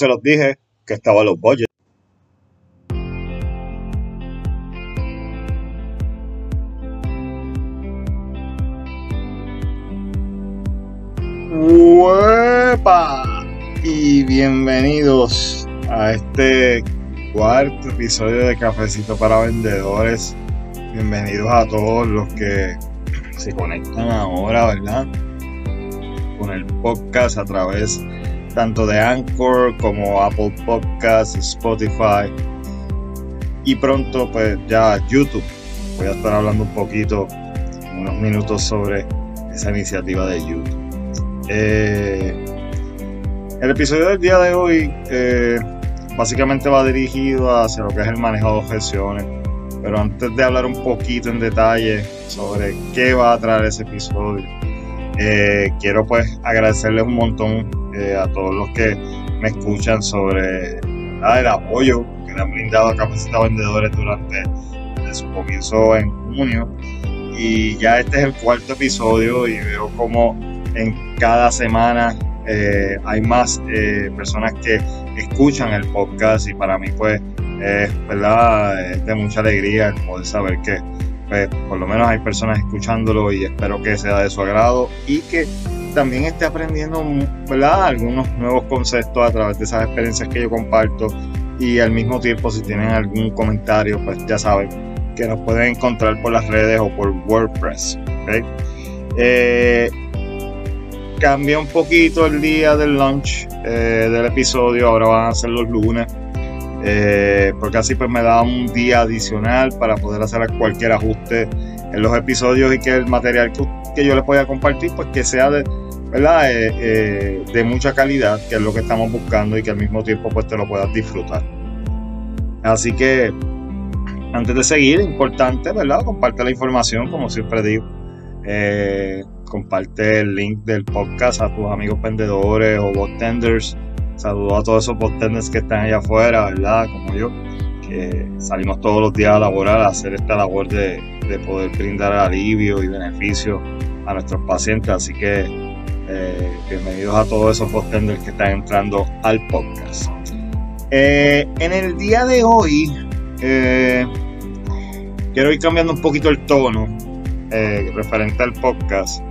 se los dije que estaban los budgets. ¡Huepa! Y bienvenidos a este cuarto episodio de Cafecito para Vendedores. Bienvenidos a todos los que se conectan ahora, ¿verdad? Con el podcast a través tanto de Anchor como Apple Podcasts, Spotify y pronto pues ya YouTube. Voy a estar hablando un poquito, unos minutos sobre esa iniciativa de YouTube. Eh, el episodio del día de hoy eh, básicamente va dirigido hacia lo que es el manejo de objeciones. Pero antes de hablar un poquito en detalle sobre qué va a traer ese episodio, eh, quiero pues agradecerles un montón a todos los que me escuchan sobre el apoyo que le han brindado a Capacita Vendedores durante su comienzo en junio. Y ya este es el cuarto episodio y veo como en cada semana eh, hay más eh, personas que escuchan el podcast y para mí pues es verdad de mucha alegría poder saber que pues, por lo menos hay personas escuchándolo y espero que sea de su agrado y que también esté aprendiendo ¿verdad? algunos nuevos conceptos a través de esas experiencias que yo comparto y al mismo tiempo si tienen algún comentario pues ya saben que nos pueden encontrar por las redes o por WordPress. ¿okay? Eh, cambia un poquito el día del launch eh, del episodio, ahora van a ser los lunes, eh, porque así pues me da un día adicional para poder hacer cualquier ajuste en los episodios y que el material que, yo les voy a compartir pues que sea de, ¿verdad? Eh, de mucha calidad, que es lo que estamos buscando y que al mismo tiempo pues te lo puedas disfrutar. Así que antes de seguir, importante, ¿verdad? Comparte la información, como siempre digo. Eh, comparte el link del podcast a tus amigos vendedores o bot-tenders. Saludos a todos esos bot-tenders que están allá afuera, ¿verdad? Como yo, que salimos todos los días a laborar, a hacer esta labor de, poder brindar alivio y beneficio a nuestros pacientes. Así que eh, bienvenidos a todos esos bot-tenders que están entrando al podcast. Eh, en el día de hoy, eh, quiero ir cambiando un poquito el tono referente al podcast.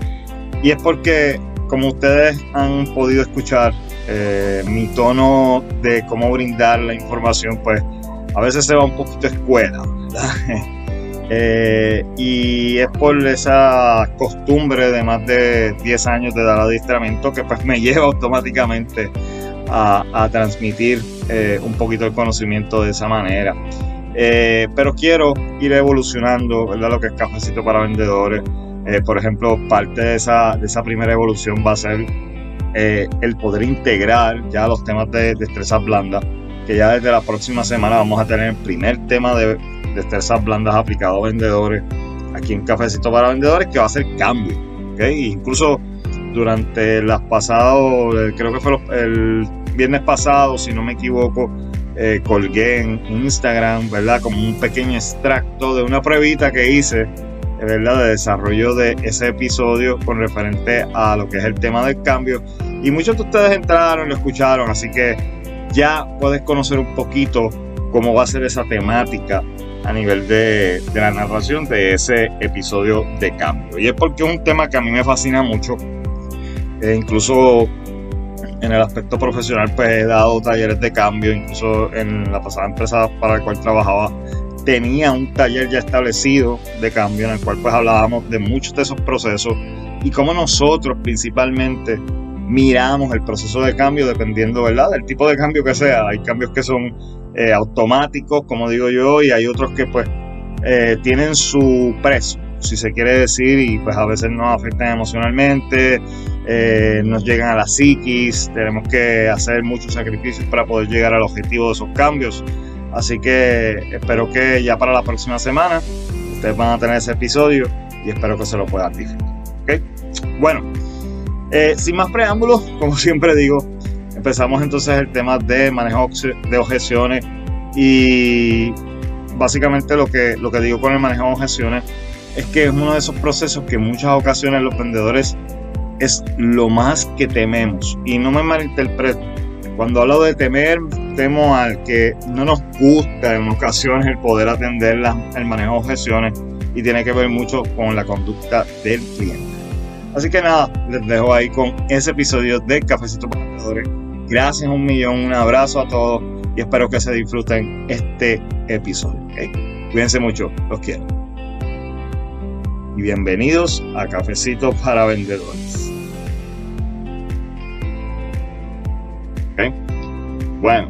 Y es porque, como ustedes han podido escuchar, eh, mi tono de cómo brindar la información, pues a veces se va un poquito escuela, ¿verdad? Eh, y es por esa costumbre de más de 10 años de dar adiestramiento que pues me lleva automáticamente a, transmitir eh, un poquito el conocimiento de esa manera. pero quiero ir evolucionando, ¿verdad? Lo que es cafecito para vendedores eh, por ejemplo, parte de esa, de esa primera evolución va a ser eh, el poder integrar ya los temas de destrezas blandas, que ya desde la próxima semana vamos a tener el primer tema de destrezas blandas aplicado a vendedores aquí en Cafecito para Vendedores, que va a ser cambio. ¿okay? Incluso durante las pasadas, eh, creo que fue el viernes pasado, si no me equivoco, colgué en Instagram, ¿verdad? Como un pequeño extracto de una pruebita que hice ¿verdad? de desarrollo de ese episodio con referente a lo que es el tema del cambio. Y muchos de ustedes entraron, lo escucharon, así que ya puedes conocer un poquito cómo va a ser esa temática a nivel de, la narración de ese episodio de cambio. Y es porque es un tema que a mí me fascina mucho. E incluso en el aspecto profesional, pues he dado talleres de cambio, incluso en la pasada empresa para la cual trabajaba, tenía un taller ya establecido de cambio en el cual pues hablábamos de muchos de esos procesos y cómo nosotros principalmente miramos el proceso de cambio dependiendo, ¿verdad?, del tipo de cambio que sea. Hay cambios que son eh, automáticos, como digo yo, y hay otros que pues eh, tienen su precio, si se quiere decir, y pues a veces nos afectan emocionalmente, eh, nos llegan a la psiquis, tenemos que hacer muchos sacrificios para poder llegar al objetivo de esos cambios. Así que espero que ya para la próxima semana ustedes van a tener ese episodio y espero que se lo puedan disfrutar. ¿okay? Bueno, Eh, sin más preámbulos, como siempre digo, empezamos entonces el tema de manejo de objeciones y básicamente lo que, lo que digo con el manejo de objeciones es que es uno de esos procesos que en muchas ocasiones los vendedores es lo más que tememos. Y no me malinterpreto. Cuando hablo de temer, al que no nos gusta en ocasiones el poder atender el manejo de objeciones y tiene que ver mucho con la conducta del cliente. Así que nada, les dejo ahí con ese episodio de Cafecito para Vendedores. Gracias un millón, un abrazo a todos y espero que se disfruten este episodio. Cuídense mucho, los quiero. Y bienvenidos a Cafecito para Vendedores. Bueno,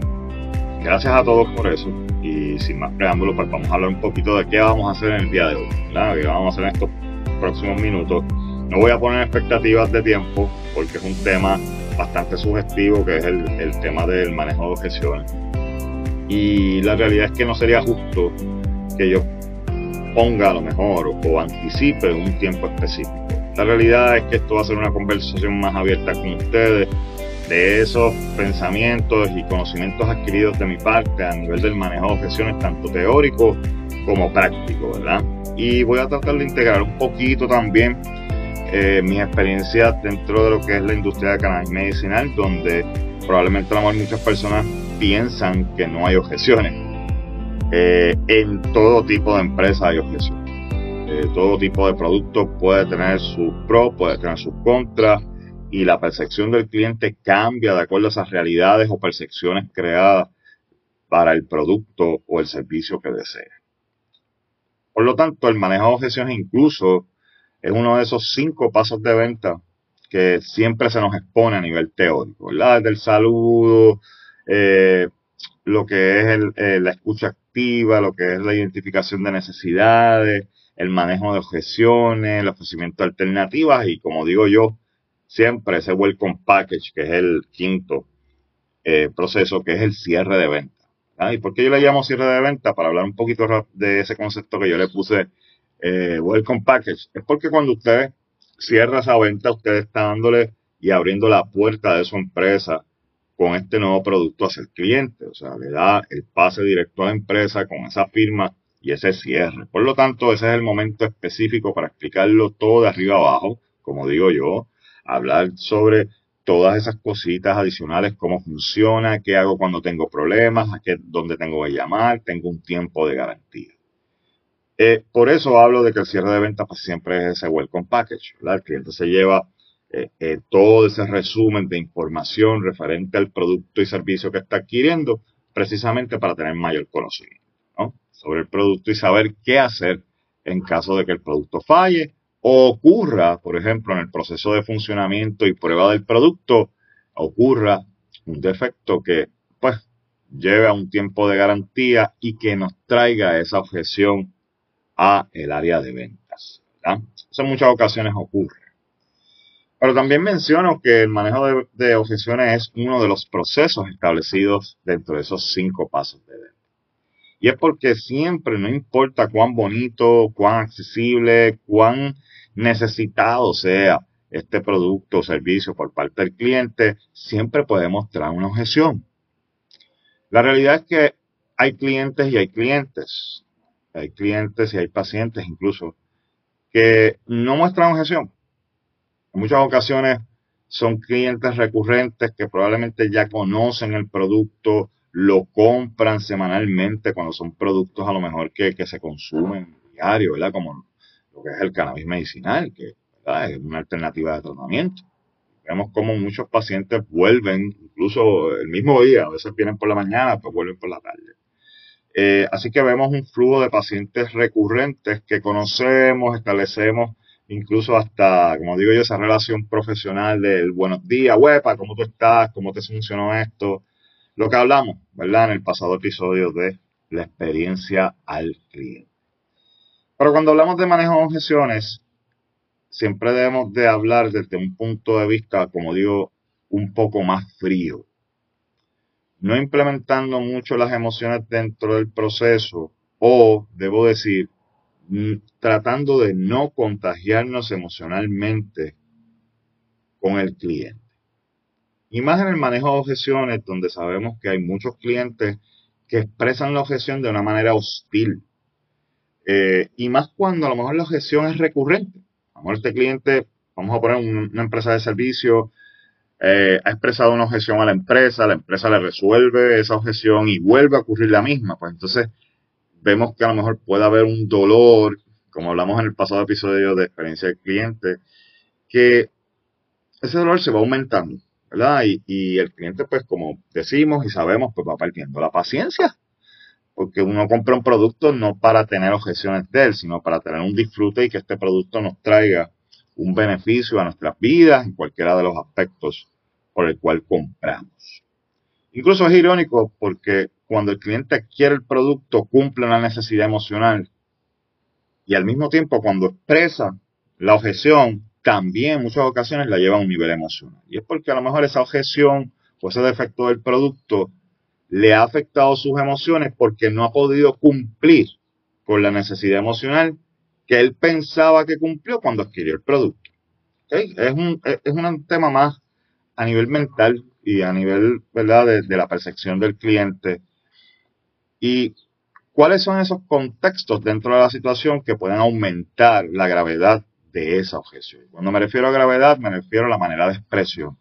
gracias a todos por eso. Y sin más preámbulos, pues vamos a hablar un poquito de qué vamos a hacer en el día de hoy. ¿Qué vamos a hacer en estos próximos minutos? No voy a poner expectativas de tiempo porque es un tema bastante sugestivo que es el, el tema del manejo de objeciones. Y la realidad es que no sería justo que yo ponga a lo mejor o anticipe un tiempo específico. La realidad es que esto va a ser una conversación más abierta con ustedes de esos pensamientos y conocimientos adquiridos de mi parte a nivel del manejo de objeciones, tanto teórico como práctico, ¿verdad? Y voy a tratar de integrar un poquito también eh, mis experiencias dentro de lo que es la industria de cannabis medicinal, donde probablemente a muchas personas piensan que no hay objeciones. Eh, en todo tipo de empresas hay objeciones. Eh, todo tipo de producto puede tener sus pros, puede tener sus contras y la percepción del cliente cambia de acuerdo a esas realidades o percepciones creadas para el producto o el servicio que desea. Por lo tanto, el manejo de objeciones incluso es uno de esos cinco pasos de venta que siempre se nos expone a nivel teórico, ¿verdad? Del saludo, eh, lo que es eh, la escucha activa, lo que es la identificación de necesidades, el manejo de objeciones, el ofrecimiento de alternativas y como digo yo, siempre ese welcome package, que es el quinto eh, proceso, que es el cierre de venta. ¿Y por qué yo le llamo cierre de venta? Para hablar un poquito de ese concepto que yo le puse eh, welcome package. Es porque cuando usted cierra esa venta, usted está dándole y abriendo la puerta de su empresa con este nuevo producto hacia el cliente. O sea, le da el pase directo a la empresa con esa firma y ese cierre. Por lo tanto, ese es el momento específico para explicarlo todo de arriba abajo, como digo yo, hablar sobre todas esas cositas adicionales, cómo funciona, qué hago cuando tengo problemas, a qué, dónde tengo que llamar, tengo un tiempo de garantía. Eh, por eso hablo de que el cierre de venta pues, siempre es ese welcome package. El cliente se lleva eh, eh, todo ese resumen de información referente al producto y servicio que está adquiriendo, precisamente para tener mayor conocimiento sobre el producto y saber qué hacer en caso de que el producto falle ocurra, por ejemplo, en el proceso de funcionamiento y prueba del producto, ocurra un defecto que pues lleve a un tiempo de garantía y que nos traiga esa objeción a el área de ventas. Eso en muchas ocasiones ocurre. Pero también menciono que el manejo de, de, objeciones es uno de los procesos establecidos dentro de esos cinco pasos de venta. Y es porque siempre, no importa cuán bonito, cuán accesible, cuán necesitado sea este producto o servicio por parte del cliente, siempre puede mostrar una objeción. La realidad es que hay clientes y hay clientes, hay clientes y hay pacientes incluso, que no muestran objeción. En muchas ocasiones son clientes recurrentes que probablemente ya conocen el producto, lo compran semanalmente cuando son productos a lo mejor que, que se consumen diario, ¿verdad? Como que es el cannabis medicinal, que es una alternativa de tratamiento. Vemos como muchos pacientes vuelven, incluso el mismo día, a veces vienen por la mañana, pues vuelven por la tarde. Eh, así que vemos un flujo de pacientes recurrentes que conocemos, establecemos incluso hasta, como digo yo, esa relación profesional del buenos días, huepa, ¿cómo tú estás? ¿Cómo te funcionó esto? Lo que hablamos, ¿verdad? En el pasado episodio de la experiencia al cliente. Pero cuando hablamos de manejo de objeciones, siempre debemos de hablar desde un punto de vista, como digo, un poco más frío. No implementando mucho las emociones dentro del proceso o, debo decir, tratando de no contagiarnos emocionalmente con el cliente. Y más en el manejo de objeciones, donde sabemos que hay muchos clientes que expresan la objeción de una manera hostil. Eh, y más cuando a lo mejor la objeción es recurrente. A lo mejor este cliente, vamos a poner una empresa de servicio, eh, ha expresado una objeción a la empresa, la empresa le resuelve esa objeción y vuelve a ocurrir la misma. Pues entonces vemos que a lo mejor puede haber un dolor, como hablamos en el pasado episodio de experiencia del cliente, que ese dolor se va aumentando, ¿verdad? Y, el cliente, pues como decimos y sabemos, pues va perdiendo la paciencia. Porque uno compra un producto no para tener objeciones de él, sino para tener un disfrute y que este producto nos traiga un beneficio a nuestras vidas en cualquiera de los aspectos por el cual compramos. Incluso es irónico porque cuando el cliente adquiere el producto cumple una necesidad emocional y al mismo tiempo cuando expresa la objeción también en muchas ocasiones la lleva a un nivel emocional. Y es porque a lo mejor esa objeción o ese defecto del producto le ha afectado sus emociones porque no ha podido cumplir con la necesidad emocional que él pensaba que cumplió cuando adquirió el producto. Es, un, es un tema más a nivel mental y a nivel ¿verdad? De, la percepción del cliente. ¿Y cuáles son esos contextos dentro de la situación que pueden aumentar la gravedad de esa objeción. Cuando me refiero a gravedad, me refiero a la manera de expresión.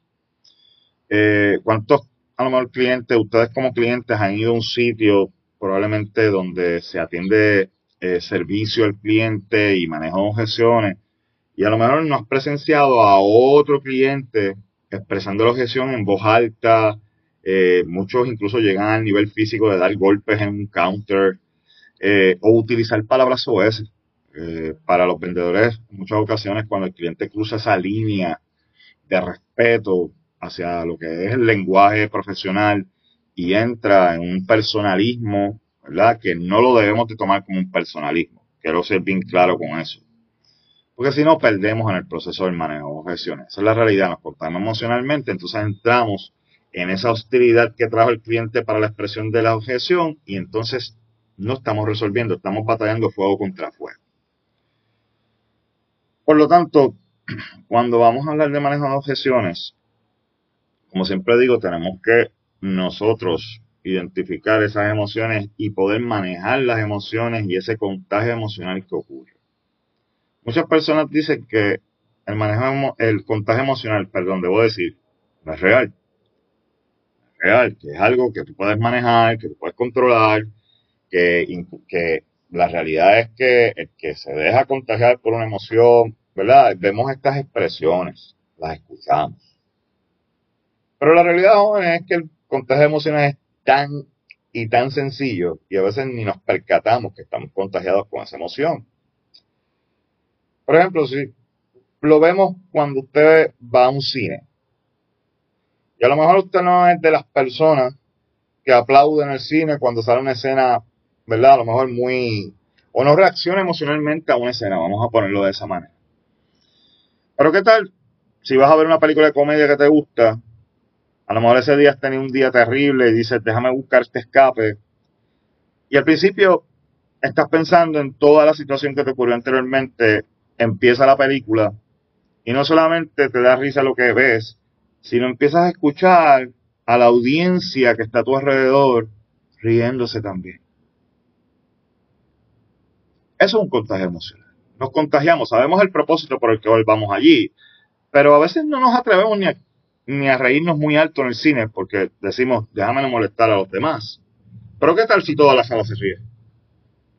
Eh, ¿Cuántos, a lo mejor, clientes, ustedes como clientes han ido a un sitio probablemente donde se atiende eh, servicio al cliente y manejo objeciones y a lo mejor no has presenciado a otro cliente expresando la objeción en voz alta, eh, muchos incluso llegan al nivel físico de dar golpes en un counter o utilizar palabras OS eh, para los vendedores, en muchas ocasiones, cuando el cliente cruza esa línea de respeto hacia lo que es el lenguaje profesional y entra en un personalismo, ¿verdad? Que no lo debemos de tomar como un personalismo. Quiero ser bien claro con eso. Porque si no, perdemos en el proceso del manejo de objeciones. Esa es la realidad, nos cortamos emocionalmente, entonces entramos en esa hostilidad que trajo el cliente para la expresión de la objeción y entonces no estamos resolviendo, estamos batallando fuego contra fuego. Por lo tanto, cuando vamos a hablar de manejo de objeciones, como siempre digo, tenemos que nosotros identificar esas emociones y poder manejar las emociones y ese contagio emocional que ocurre. Muchas personas dicen que el manejo, el contagio emocional, perdón, debo decir, no es real. Es real, que es algo que tú puedes manejar, que tú puedes controlar, que, que la realidad es que el que se deja contagiar por una emoción, ¿verdad? Vemos estas expresiones, las escuchamos. Pero la realidad, jóvenes, es que el contagio emocional es tan y tan sencillo y a veces ni nos percatamos que estamos contagiados con esa emoción. Por ejemplo, si lo vemos cuando usted va a un cine, y a lo mejor usted no es de las personas que aplauden el cine cuando sale una escena ¿verdad? A lo mejor muy... o no reacciona emocionalmente a una escena, vamos a ponerlo de esa manera. Pero ¿qué tal si vas a ver una película de comedia que te gusta? A lo mejor ese día has tenido un día terrible y dices, déjame buscar este escape. Y al principio estás pensando en toda la situación que te ocurrió anteriormente, empieza la película y no solamente te da risa lo que ves, sino empiezas a escuchar a la audiencia que está a tu alrededor riéndose también. Eso es un contagio emocional. Nos contagiamos, sabemos el propósito por el que vamos allí, pero a veces no nos atrevemos ni a, ni a reírnos muy alto en el cine porque decimos, déjame no molestar a los demás. Pero ¿qué tal si toda la sala se ríe?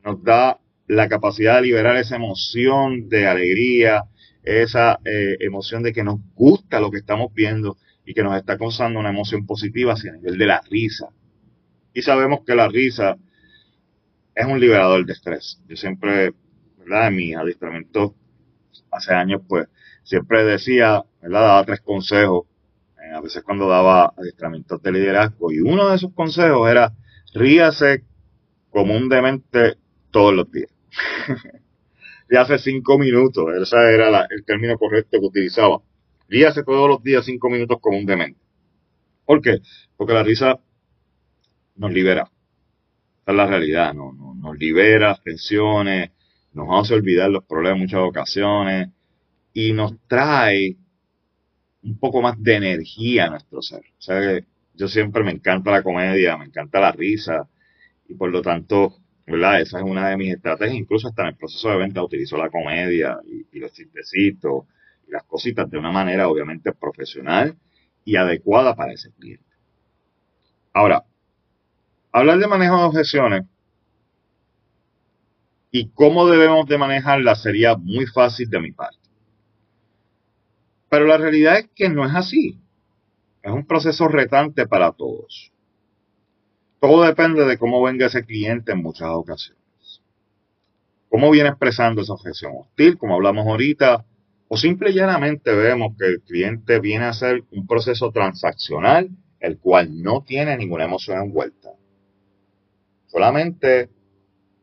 Nos da la capacidad de liberar esa emoción de alegría, esa eh, emoción de que nos gusta lo que estamos viendo y que nos está causando una emoción positiva hacia el nivel de la risa. Y sabemos que la risa es un liberador de estrés. Yo siempre, ¿verdad? En mi adiestramiento hace años, pues, siempre decía, ¿verdad? Daba tres consejos, a veces cuando daba adiestramientos de liderazgo, y uno de esos consejos era, ríase comúnmente todos los días. y hace cinco minutos, ese era el término correcto que utilizaba. Ríase todos los días cinco minutos comúnmente. ¿Por qué? Porque la risa nos libera es la realidad, no, nos libera tensiones, nos hace olvidar los problemas en muchas ocasiones y nos trae un poco más de energía a nuestro ser. O sea, yo siempre me encanta la comedia, me encanta la risa y por lo tanto, ¿verdad? Esa es una de mis estrategias. Incluso hasta en el proceso de venta utilizo la comedia y, los chistecitos y las cositas de una manera obviamente profesional y adecuada para ese cliente. Ahora, hablar de manejo de objeciones y cómo debemos de manejarla sería muy fácil de mi parte. Pero la realidad es que no es así. Es un proceso retante para todos. Todo depende de cómo venga ese cliente en muchas ocasiones. Cómo viene expresando esa objeción hostil, como hablamos ahorita, o simple y llanamente vemos que el cliente viene a hacer un proceso transaccional, el cual no tiene ninguna emoción envuelta. Solamente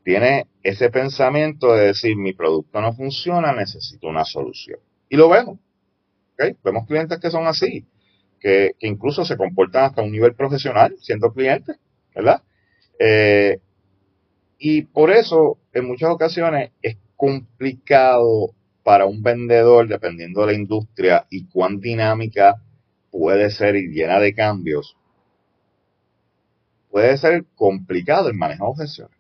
tiene ese pensamiento de decir mi producto no funciona, necesito una solución. Y lo vemos. Vemos clientes que son así, que, incluso se comportan hasta un nivel profesional siendo clientes, ¿verdad? Eh, y por eso, en muchas ocasiones, es complicado para un vendedor, dependiendo de la industria y cuán dinámica puede ser y llena de cambios, puede ser complicado el manejo de objeciones.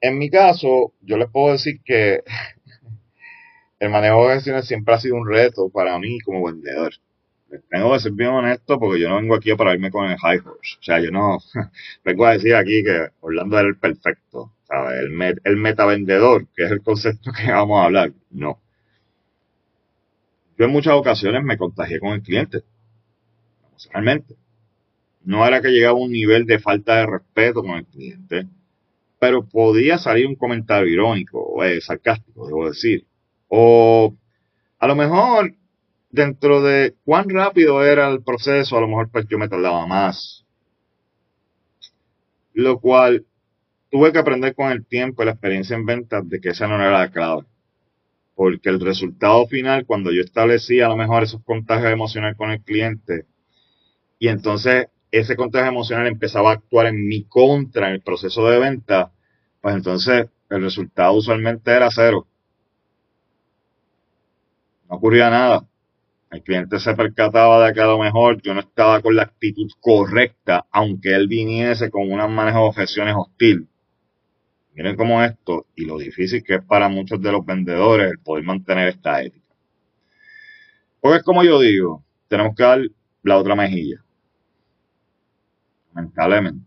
En mi caso, yo les puedo decir que el manejo de gestiones siempre ha sido un reto para mí como vendedor. Tengo que ser bien honesto porque yo no vengo aquí para irme con el high horse. O sea, yo no vengo a decir aquí que Orlando era el perfecto. ¿sabes? El, metavendedor, que es el concepto que vamos a hablar. No. Yo en muchas ocasiones me contagié con el cliente. Emocionalmente. No era que llegaba a un nivel de falta de respeto con el cliente, pero podía salir un comentario irónico o eh, sarcástico, debo decir o a lo mejor dentro de cuán rápido era el proceso, a lo mejor pues yo me tardaba más. Lo cual tuve que aprender con el tiempo y la experiencia en ventas de que esa no era la clave. Porque el resultado final, cuando yo establecía a lo mejor esos contagios emocionales con el cliente, y entonces ese contagio emocional empezaba a actuar en mi contra en el proceso de venta, pues entonces el resultado usualmente era cero no ocurría nada. El cliente se percataba de que a lo mejor yo no estaba con la actitud correcta, aunque él viniese con un manejo de objeciones hostil. Miren cómo esto y lo difícil que es para muchos de los vendedores el poder mantener esta ética. Porque es como yo digo, tenemos que dar la otra mejilla. Lamentablemente.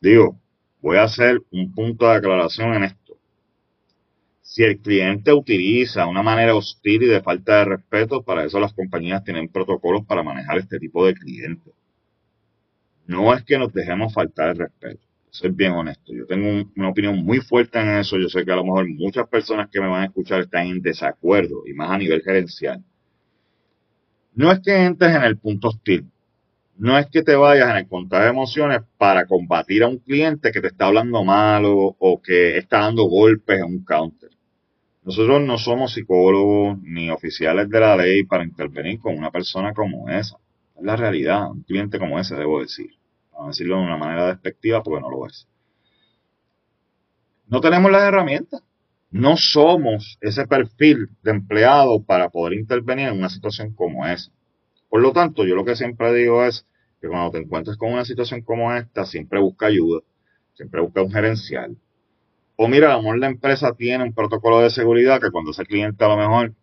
Digo, voy a hacer un punto de aclaración en esto si el cliente utiliza una manera hostil y de falta de respeto, para eso las compañías tienen protocolos para manejar este tipo de clientes. No es que nos dejemos faltar el respeto. Soy bien honesto. Yo tengo una opinión muy fuerte en eso. Yo sé que a lo mejor muchas personas que me van a escuchar están en desacuerdo y más a nivel gerencial. No es que entres en el punto hostil. No es que te vayas en el contar de emociones para combatir a un cliente que te está hablando mal o que está dando golpes en un counter. Nosotros no somos psicólogos ni oficiales de la ley para intervenir con una persona como esa. Es la realidad, un cliente como ese, debo decir. Vamos a decirlo de una manera despectiva porque no lo es. No tenemos las herramientas. No somos ese perfil de empleado para poder intervenir en una situación como esa. Por lo tanto, yo lo que siempre digo es que cuando te encuentres con una situación como esta, siempre busca ayuda, siempre busca un gerencial, o mira, a la empresa tiene un protocolo de seguridad que cuando ese cliente a lo mejor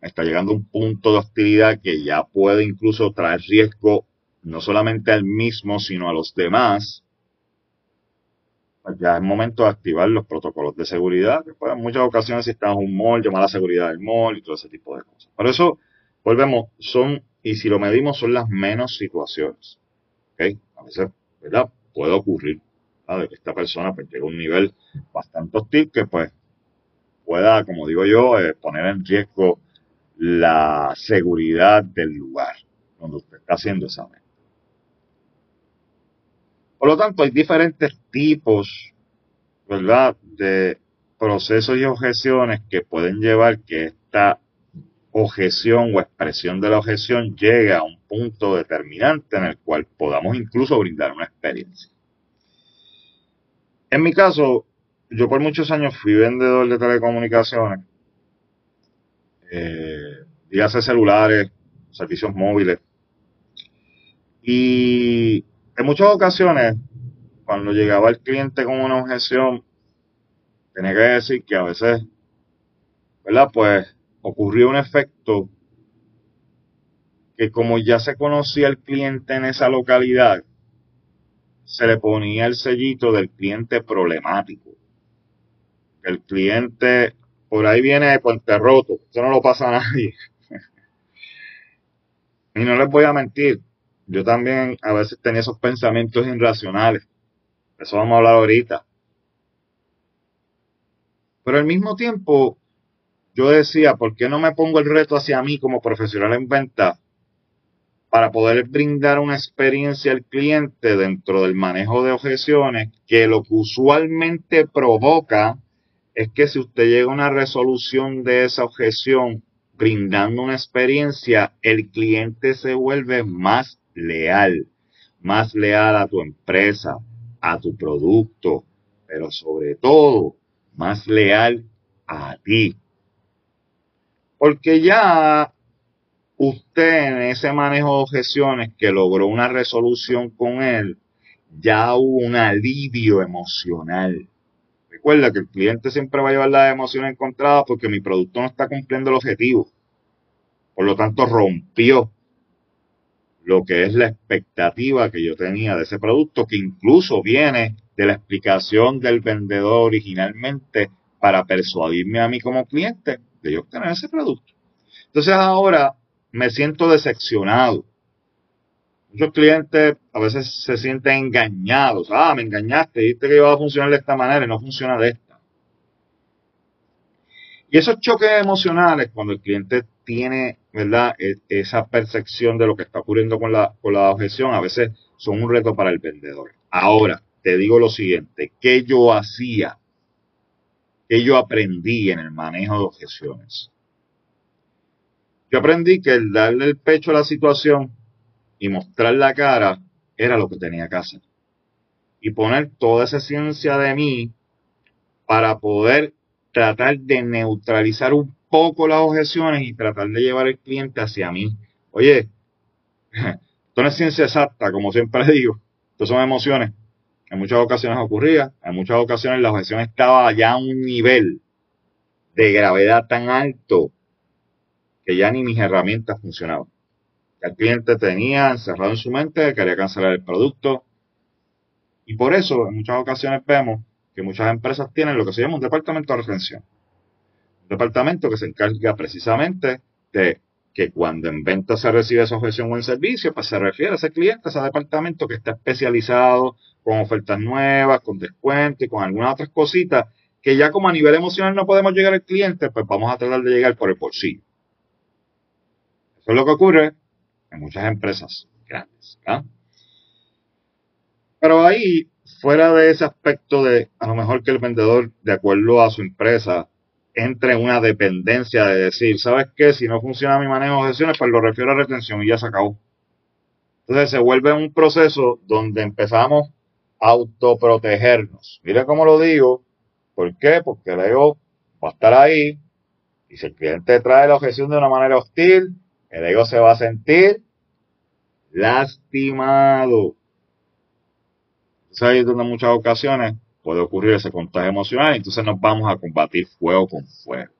está llegando a un punto de hostilidad que ya puede incluso traer riesgo no solamente al mismo, sino a los demás, pues ya es momento de activar los protocolos de seguridad, pues, en muchas ocasiones si estamos en un mall, llamar a la seguridad del mall y todo ese tipo de cosas. Por eso, volvemos, son, y si lo medimos, son las menos situaciones. ¿Ok? A veces, ¿verdad? Puede ocurrir de que esta persona pues, llegue a un nivel bastante hostil que pues pueda, como digo yo, eh, poner en riesgo la seguridad del lugar donde usted está haciendo esa venta. Por lo tanto, hay diferentes tipos, ¿verdad?, de procesos y objeciones que pueden llevar que esta objeción o expresión de la objeción llegue a un punto determinante en el cual podamos incluso brindar una experiencia. En mi caso, yo por muchos años fui vendedor de telecomunicaciones, eh, dígase celulares, servicios móviles. Y en muchas ocasiones, cuando llegaba el cliente con una objeción, tenía que decir que a veces, ¿verdad? Pues ocurrió un efecto que como ya se conocía el cliente en esa localidad, se le ponía el sellito del cliente problemático. El cliente, por ahí viene de Puente Roto, eso no lo pasa a nadie. y no les voy a mentir, yo también a veces tenía esos pensamientos irracionales. Eso vamos a hablar ahorita. Pero al mismo tiempo, yo decía, ¿por qué no me pongo el reto hacia mí como profesional en venta para poder brindar una experiencia al cliente dentro del manejo de objeciones que lo que usualmente provoca es que si usted llega a una resolución de esa objeción brindando una experiencia, el cliente se vuelve más leal, más leal a tu empresa, a tu producto, pero sobre todo más leal a ti. Porque ya usted en ese manejo de objeciones que logró una resolución con él, ya hubo un alivio emocional. Recuerda que el cliente siempre va a llevar la emoción encontrada porque mi producto no está cumpliendo el objetivo. Por lo tanto, rompió lo que es la expectativa que yo tenía de ese producto, que incluso viene de la explicación del vendedor originalmente para persuadirme a mí como cliente de yo obtener ese producto. Entonces ahora me siento decepcionado. Muchos clientes a veces se sienten engañados. Ah, me engañaste, dijiste que iba a funcionar de esta manera y no funciona de esta. Y esos choques emocionales, cuando el cliente tiene, ¿verdad?, e, esa percepción de lo que está ocurriendo con la, con la objeción, a veces son un reto para el vendedor. Ahora, te digo lo siguiente, ¿qué yo hacía? ¿Qué yo aprendí en el manejo de objeciones? Yo aprendí que el darle el pecho a la situación y mostrar la cara era lo que tenía que hacer. Y poner toda esa ciencia de mí para poder tratar de neutralizar un poco las objeciones y tratar de llevar al cliente hacia mí. Oye, esto no es ciencia exacta, como siempre digo, esto son emociones. En muchas ocasiones ocurría, en muchas ocasiones la objeción estaba ya a un nivel de gravedad tan alto que ya ni mis herramientas funcionaban. El cliente tenía encerrado en su mente que quería cancelar el producto. Y por eso en muchas ocasiones vemos que muchas empresas tienen lo que se llama un departamento de retención departamento que se encarga precisamente de que cuando en venta se recibe esa objeción o en servicio, pues se refiere a ese cliente, a ese departamento que está especializado con ofertas nuevas, con descuento y con algunas otras cositas que ya como a nivel emocional no podemos llegar al cliente, pues vamos a tratar de llegar por el bolsillo. Eso es lo que ocurre en muchas empresas grandes. Pero ahí, fuera de ese aspecto de a lo mejor que el vendedor, de acuerdo a su empresa, entre en una dependencia de decir, ¿sabes qué? Si no funciona mi manejo de objeciones, pues lo refiero a retención y ya se acabó. Entonces se vuelve un proceso donde empezamos a autoprotegernos. Mira cómo lo digo. ¿Por qué? Porque el ego va a estar ahí y si el cliente trae la objeción de una manera hostil, el ego se va a sentir lastimado. Entonces ahí es donde en muchas ocasiones puede ocurrir ese contagio emocional, entonces nos vamos a combatir fuego con fuego.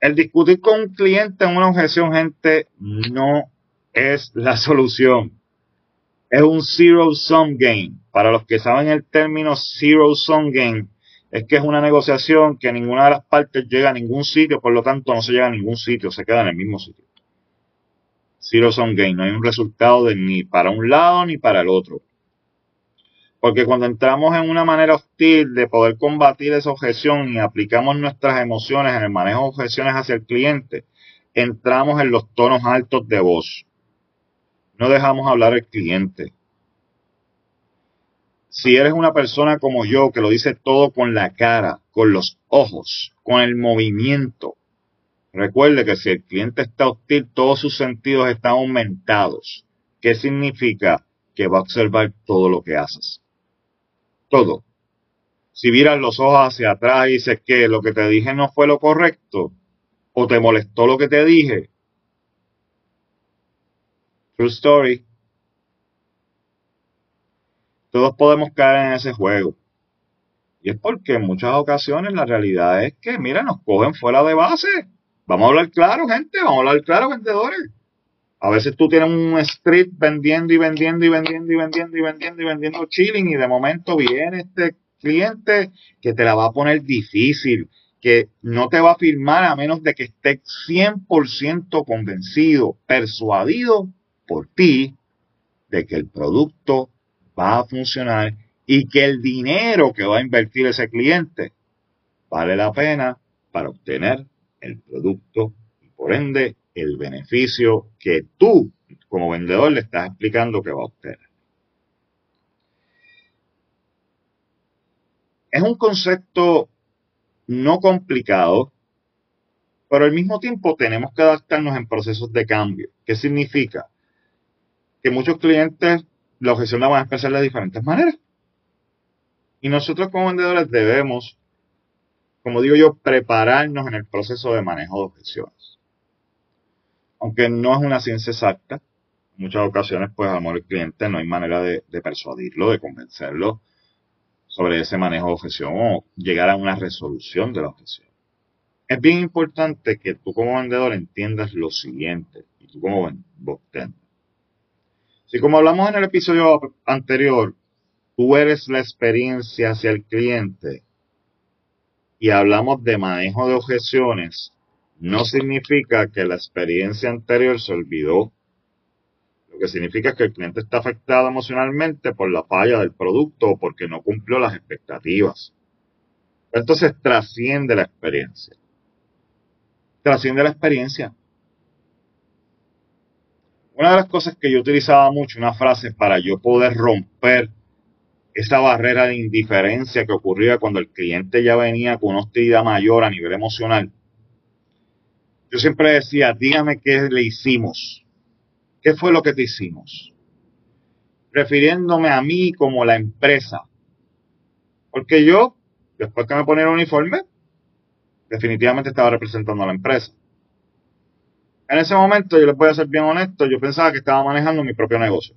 El discutir con un cliente en una objeción, gente, no es la solución. Es un zero sum game. Para los que saben el término zero sum game, es que es una negociación que ninguna de las partes llega a ningún sitio, por lo tanto no se llega a ningún sitio, se queda en el mismo sitio. Zero sum game, no hay un resultado de ni para un lado ni para el otro. Porque cuando entramos en una manera hostil de poder combatir esa objeción y aplicamos nuestras emociones en el manejo de objeciones hacia el cliente, entramos en los tonos altos de voz. No dejamos hablar al cliente. Si eres una persona como yo que lo dice todo con la cara, con los ojos, con el movimiento, recuerde que si el cliente está hostil, todos sus sentidos están aumentados. ¿Qué significa? Que va a observar todo lo que haces todo. Si miras los ojos hacia atrás y dices que lo que te dije no fue lo correcto, o te molestó lo que te dije, True story. Todos podemos caer en ese juego. Y es porque en muchas ocasiones la realidad es que, mira, nos cogen fuera de base. Vamos a hablar claro, gente, vamos a hablar claro, vendedores. A veces tú tienes un street vendiendo y vendiendo y vendiendo y vendiendo y vendiendo y vendiendo chilling y de momento viene este cliente que te la va a poner difícil, que no te va a firmar a menos de que esté 100% convencido, persuadido por ti de que el producto va a funcionar y que el dinero que va a invertir ese cliente vale la pena para obtener el producto y por ende el beneficio que tú como vendedor le estás explicando que va a obtener. Es un concepto no complicado, pero al mismo tiempo tenemos que adaptarnos en procesos de cambio. ¿Qué significa? Que muchos clientes la objeción la van a expresar de diferentes maneras. Y nosotros como vendedores debemos, como digo yo, prepararnos en el proceso de manejo de objeciones. Aunque no es una ciencia exacta, en muchas ocasiones, pues, amor el cliente no hay manera de, persuadirlo, de convencerlo sobre ese manejo de objeción o llegar a una resolución de la objeción. Es bien importante que tú como vendedor entiendas lo siguiente, y tú como vendedor. Si como hablamos en el episodio anterior, tú eres la experiencia hacia el cliente y hablamos de manejo de objeciones, no significa que la experiencia anterior se olvidó lo que significa que el cliente está afectado emocionalmente por la falla del producto o porque no cumplió las expectativas. Entonces trasciende la experiencia. Trasciende la experiencia. Una de las cosas que yo utilizaba mucho, una frase para yo poder romper esa barrera de indiferencia que ocurría cuando el cliente ya venía con una hostilidad mayor a nivel emocional. Yo siempre decía, dígame qué le hicimos ¿Qué fue lo que te hicimos? Refiriéndome a mí como la empresa. Porque yo, después que me ponía el uniforme, definitivamente estaba representando a la empresa. En ese momento, yo les voy a ser bien honesto, yo pensaba que estaba manejando mi propio negocio.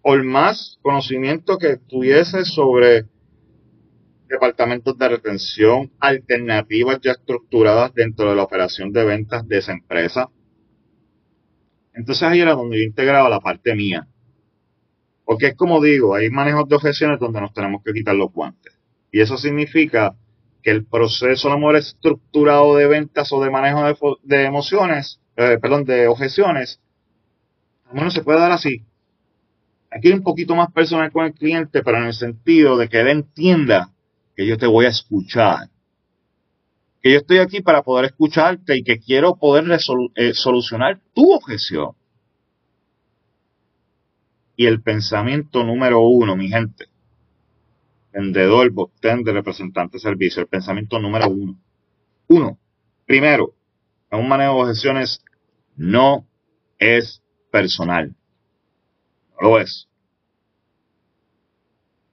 Por más conocimiento que tuviese sobre departamentos de retención, alternativas ya estructuradas dentro de la operación de ventas de esa empresa, entonces ahí era donde yo integraba la parte mía. Porque es como digo, hay manejos de objeciones donde nos tenemos que quitar los guantes. Y eso significa que el proceso de amor estructurado de ventas o de manejo de, emociones, eh, perdón, de objeciones, no se puede dar así. Aquí un poquito más personal con el cliente, pero en el sentido de que él entienda que yo te voy a escuchar que yo estoy aquí para poder escucharte y que quiero poder eh, solucionar tu objeción. Y el pensamiento número uno, mi gente, vendedor, de representante servicio, el pensamiento número uno. Uno, primero, en un manejo de objeciones no es personal. No lo es.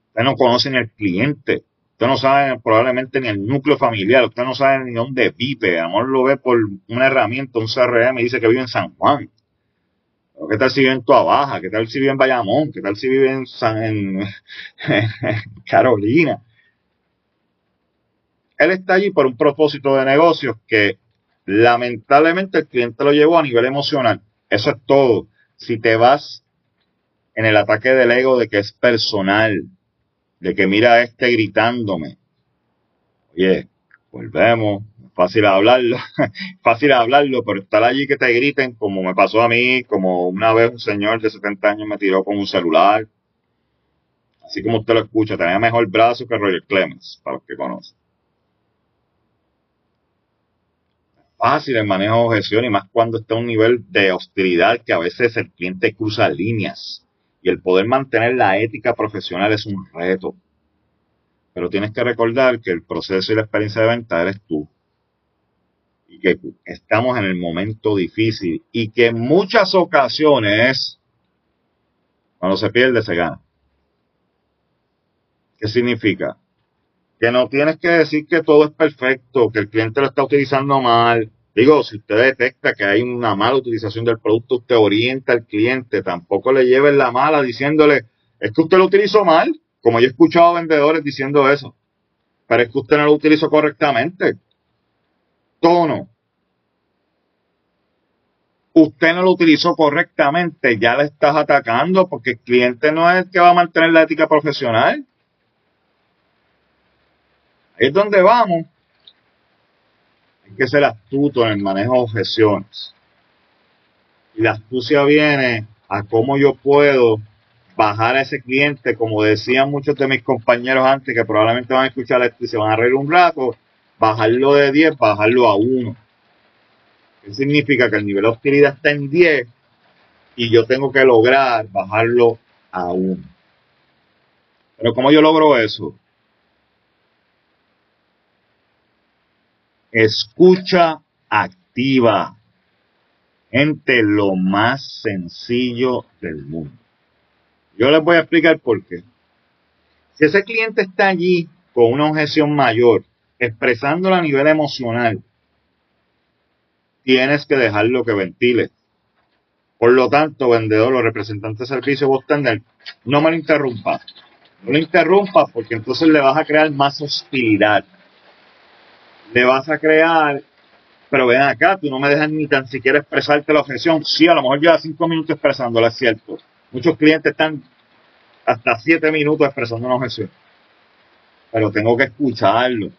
Usted no conoce ni al cliente. Usted no sabe probablemente ni el núcleo familiar, usted no sabe ni dónde vive, a lo mejor lo ve por una herramienta, un CRM y dice que vive en San Juan. ¿Qué tal si vive en Tua Baja? ¿Qué tal si vive en Bayamón? ¿Qué tal si vive en, San, en Carolina? Él está allí por un propósito de negocios que lamentablemente el cliente lo llevó a nivel emocional. Eso es todo. Si te vas en el ataque del ego de que es personal, de que mira a este gritándome. Oye, volvemos, fácil hablarlo, fácil hablarlo, pero estar allí que te griten, como me pasó a mí, como una vez un señor de 70 años me tiró con un celular. Así como usted lo escucha, tenía mejor brazo que Roger Clemens, para los que conocen. Fácil el manejo de objeción y más cuando está a un nivel de hostilidad que a veces el cliente cruza líneas y el poder mantener la ética profesional es un reto. Pero tienes que recordar que el proceso y la experiencia de venta eres tú. Que estamos en el momento difícil. Y que en muchas ocasiones, cuando se pierde, se gana. ¿Qué significa? Que no tienes que decir que todo es perfecto, que el cliente lo está utilizando mal, Digo, si usted detecta que hay una mala utilización del producto, usted orienta al cliente, tampoco le lleve la mala diciéndole, es que usted lo utilizó mal, como yo he escuchado a vendedores diciendo eso, pero es que usted no lo utilizó correctamente. Tono. Usted no lo utilizó correctamente, ya le estás atacando porque el cliente no es el que va a mantener la ética profesional. Ahí es donde vamos hay que ser astuto en el manejo de objeciones. Y la astucia viene a cómo yo puedo bajar a ese cliente, como decían muchos de mis compañeros antes, que probablemente van a escuchar esto y se van a reír un rato, bajarlo de 10, bajarlo a 1. ¿Qué significa? Que el nivel de hostilidad está en 10 y yo tengo que lograr bajarlo a 1. Pero ¿cómo yo logro eso? Escucha activa. Gente, lo más sencillo del mundo. Yo les voy a explicar por qué. Si ese cliente está allí con una objeción mayor, expresándola a nivel emocional, tienes que dejarlo que ventile. Por lo tanto, vendedor o representante de servicio, vos tenés, no me lo interrumpa. No lo interrumpa porque entonces le vas a crear más hostilidad le vas a crear, pero ven acá, tú no me dejas ni tan siquiera expresarte la objeción. Sí, a lo mejor lleva cinco minutos expresándola, es cierto. Muchos clientes están hasta siete minutos expresando una objeción. Pero tengo que escucharlo.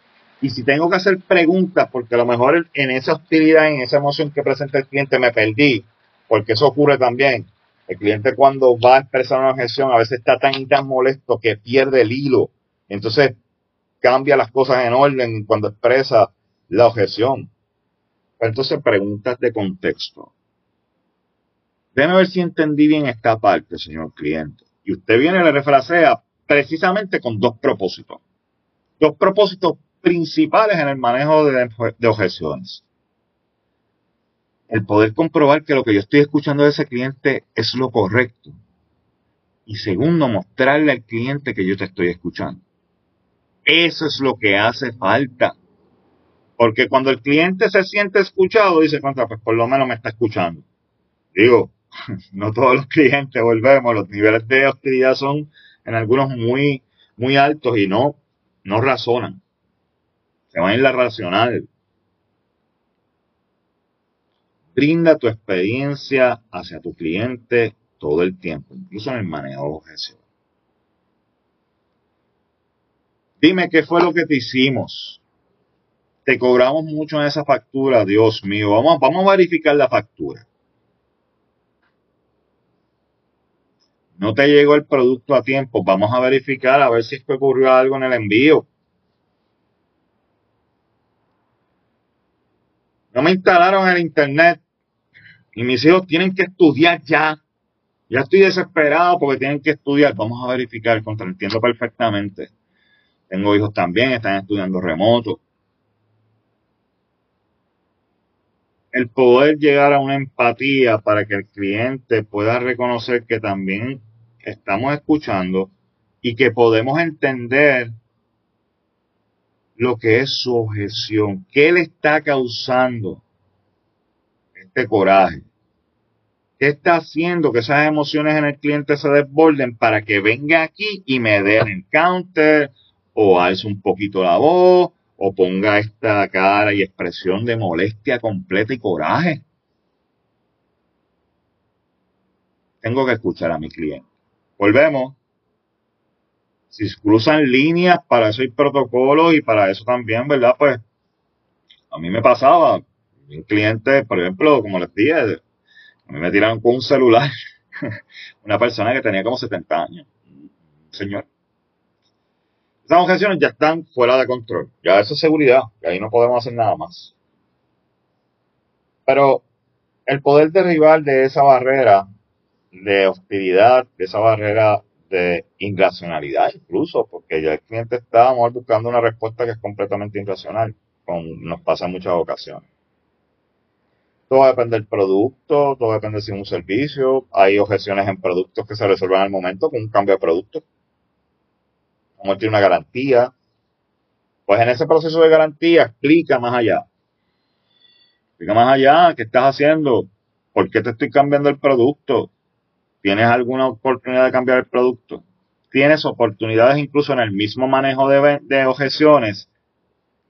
Y si tengo que hacer preguntas, porque a lo mejor en esa hostilidad, en esa emoción que presenta el cliente me perdí, porque eso ocurre también. El cliente cuando va a expresar una objeción a veces está tan y tan molesto que pierde el hilo. Entonces cambia las cosas en orden cuando expresa la objeción. Entonces, preguntas de contexto. Déjame ver si entendí bien esta parte, señor cliente. Y usted viene y le refrasea precisamente con dos propósitos. Dos propósitos principales en el manejo de, objeciones. El poder comprobar que lo que yo estoy escuchando de ese cliente es lo correcto. Y segundo, mostrarle al cliente que yo te estoy escuchando. Eso es lo que hace falta. Porque cuando el cliente se siente escuchado, dice, pues por lo menos me está escuchando. Digo, no todos los clientes volvemos, los niveles de hostilidad son en algunos muy, muy altos y no, no razonan. Se van en la racional. Brinda tu experiencia hacia tu cliente todo el tiempo, incluso en el manejo de objeciones. Dime qué fue lo que te hicimos. Te cobramos mucho en esa factura, Dios mío. Vamos, vamos a verificar la factura. No te llegó el producto a tiempo. Vamos a verificar a ver si es que ocurrió algo en el envío. No me instalaron el internet. Y mis hijos tienen que estudiar ya. Ya estoy desesperado porque tienen que estudiar. Vamos a verificar, entiendo perfectamente. Tengo hijos también, están estudiando remoto. El poder llegar a una empatía para que el cliente pueda reconocer que también estamos escuchando y que podemos entender lo que es su objeción, qué le está causando este coraje, qué está haciendo que esas emociones en el cliente se desborden para que venga aquí y me dé el counter o alce un poquito la voz, o ponga esta cara y expresión de molestia completa y coraje. Tengo que escuchar a mi cliente. Volvemos. Si cruzan líneas, para eso hay protocolos y para eso también, ¿verdad? Pues a mí me pasaba, un cliente, por ejemplo, como les dije, a mí me tiraron con un celular, una persona que tenía como 70 años, señor. Estas objeciones ya están fuera de control. Ya eso es seguridad, y ahí no podemos hacer nada más. Pero el poder derribar de esa barrera de hostilidad, de esa barrera de irracionalidad incluso, porque ya el cliente está buscando una respuesta que es completamente irracional, como nos pasa en muchas ocasiones. Todo depende del producto, todo depende si es un servicio, hay objeciones en productos que se resuelven al momento con un cambio de producto como tiene una garantía, pues en ese proceso de garantía explica más allá. Explica más allá, ¿qué estás haciendo? ¿Por qué te estoy cambiando el producto? ¿Tienes alguna oportunidad de cambiar el producto? ¿Tienes oportunidades incluso en el mismo manejo de, objeciones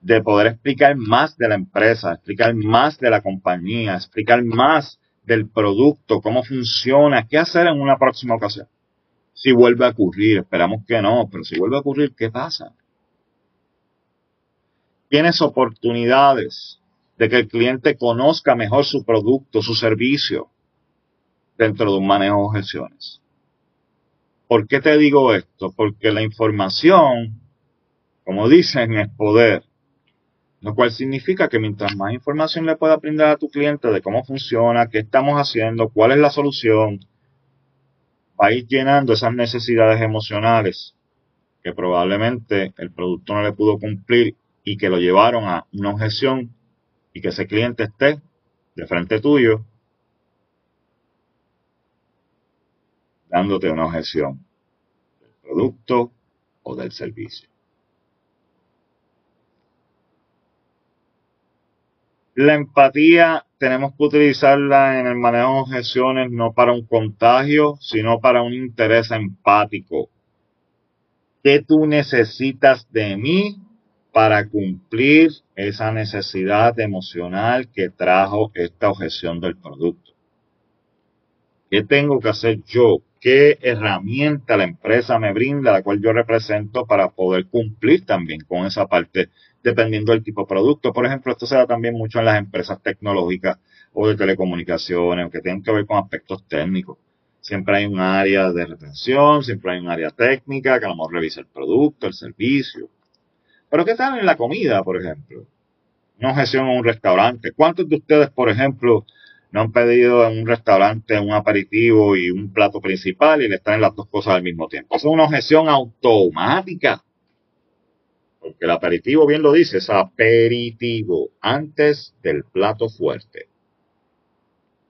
de poder explicar más de la empresa, explicar más de la compañía, explicar más del producto, cómo funciona, qué hacer en una próxima ocasión? Si vuelve a ocurrir, esperamos que no, pero si vuelve a ocurrir, ¿qué pasa? Tienes oportunidades de que el cliente conozca mejor su producto, su servicio, dentro de un manejo de objeciones. ¿Por qué te digo esto? Porque la información, como dicen, es poder. Lo cual significa que mientras más información le pueda brindar a tu cliente de cómo funciona, qué estamos haciendo, cuál es la solución, va a ir llenando esas necesidades emocionales que probablemente el producto no le pudo cumplir y que lo llevaron a una objeción y que ese cliente esté de frente tuyo dándote una objeción del producto o del servicio. La empatía tenemos que utilizarla en el manejo de objeciones no para un contagio, sino para un interés empático. ¿Qué tú necesitas de mí para cumplir esa necesidad emocional que trajo esta objeción del producto? ¿Qué tengo que hacer yo? ¿Qué herramienta la empresa me brinda, la cual yo represento para poder cumplir también con esa parte, dependiendo del tipo de producto? Por ejemplo, esto se da también mucho en las empresas tecnológicas o de telecomunicaciones, que tienen que ver con aspectos técnicos. Siempre hay un área de retención, siempre hay un área técnica que a lo mejor revisa el producto, el servicio. Pero ¿qué tal en la comida, por ejemplo? Una objeción en un restaurante. ¿Cuántos de ustedes, por ejemplo, no han pedido en un restaurante un aperitivo y un plato principal y le están las dos cosas al mismo tiempo. Es una objeción automática. Porque el aperitivo bien lo dice, es aperitivo antes del plato fuerte.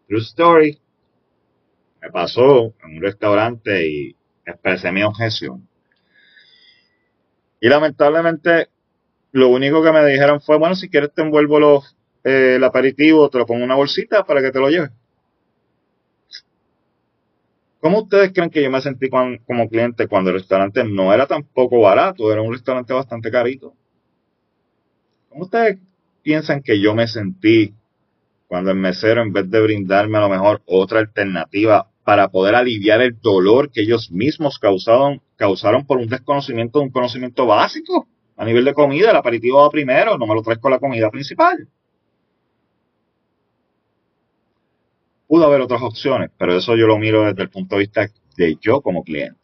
True story. Me pasó en un restaurante y expresé mi objeción. Y lamentablemente lo único que me dijeron fue, bueno, si quieres te envuelvo los eh, el aperitivo, te lo pongo en una bolsita para que te lo lleves. ¿Cómo ustedes creen que yo me sentí como cliente cuando el restaurante no era tampoco barato, era un restaurante bastante carito? ¿Cómo ustedes piensan que yo me sentí cuando el mesero, en vez de brindarme a lo mejor otra alternativa para poder aliviar el dolor que ellos mismos causaron, causaron por un desconocimiento de un conocimiento básico a nivel de comida, el aperitivo va primero, no me lo traes con la comida principal? Pudo haber otras opciones, pero eso yo lo miro desde el punto de vista de yo como cliente.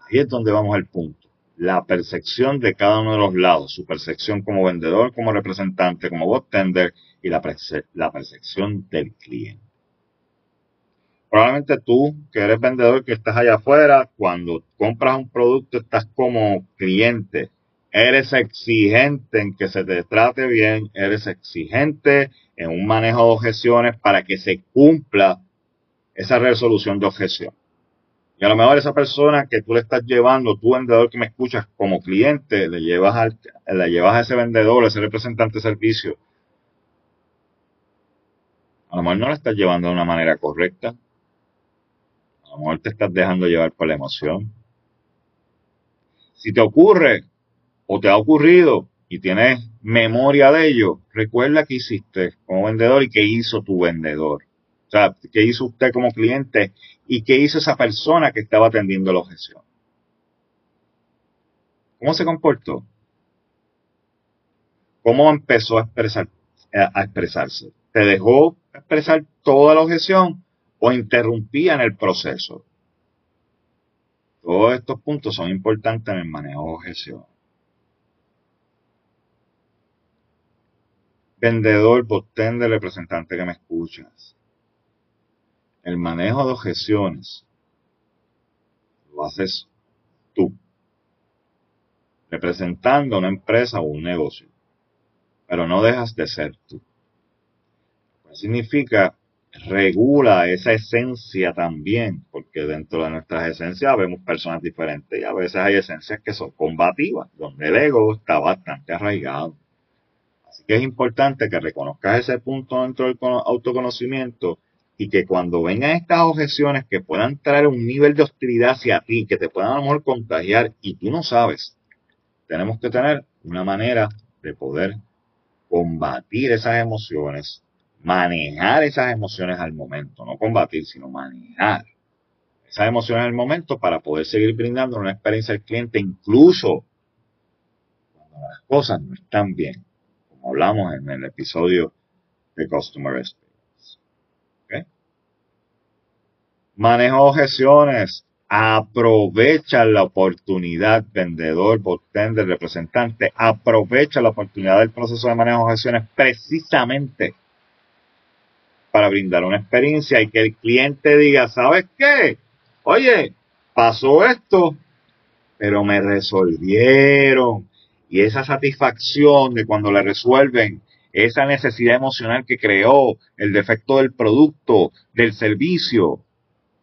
Ahí es donde vamos al punto. La percepción de cada uno de los lados, su percepción como vendedor, como representante, como bot tender y la, la percepción del cliente. Probablemente tú, que eres vendedor, que estás allá afuera, cuando compras un producto, estás como cliente. Eres exigente en que se te trate bien, eres exigente en un manejo de objeciones para que se cumpla esa resolución de objeción. Y a lo mejor esa persona que tú le estás llevando, tú vendedor que me escuchas como cliente, le llevas, le llevas a ese vendedor, a ese representante de servicio, a lo mejor no le estás llevando de una manera correcta. A lo mejor te estás dejando llevar por la emoción. Si te ocurre o te ha ocurrido y tienes memoria de ello, recuerda qué hiciste como vendedor y qué hizo tu vendedor. O sea, qué hizo usted como cliente y qué hizo esa persona que estaba atendiendo la objeción. ¿Cómo se comportó? ¿Cómo empezó a, expresar, a expresarse? ¿Te dejó expresar toda la objeción o interrumpía en el proceso? Todos estos puntos son importantes en el manejo de objeción. Vendedor, de representante que me escuchas. El manejo de objeciones lo haces tú, representando una empresa o un negocio, pero no dejas de ser tú. significa regula esa esencia también, porque dentro de nuestras esencias vemos personas diferentes y a veces hay esencias que son combativas, donde el ego está bastante arraigado. Que es importante que reconozcas ese punto dentro del autoconocimiento y que cuando vengan estas objeciones que puedan traer un nivel de hostilidad hacia ti, que te puedan a lo mejor contagiar y tú no sabes, tenemos que tener una manera de poder combatir esas emociones, manejar esas emociones al momento, no combatir, sino manejar esas emociones al momento para poder seguir brindando una experiencia al cliente, incluso cuando las cosas no están bien, hablamos en el episodio de Customer Experience. Manejo objeciones. Aprovecha la oportunidad, vendedor, potente, representante. Aprovecha la oportunidad del proceso de manejo de objeciones precisamente para brindar una experiencia y que el cliente diga, ¿sabes qué? Oye, pasó esto, pero me resolvieron. Y esa satisfacción de cuando le resuelven esa necesidad emocional que creó, el defecto del producto, del servicio,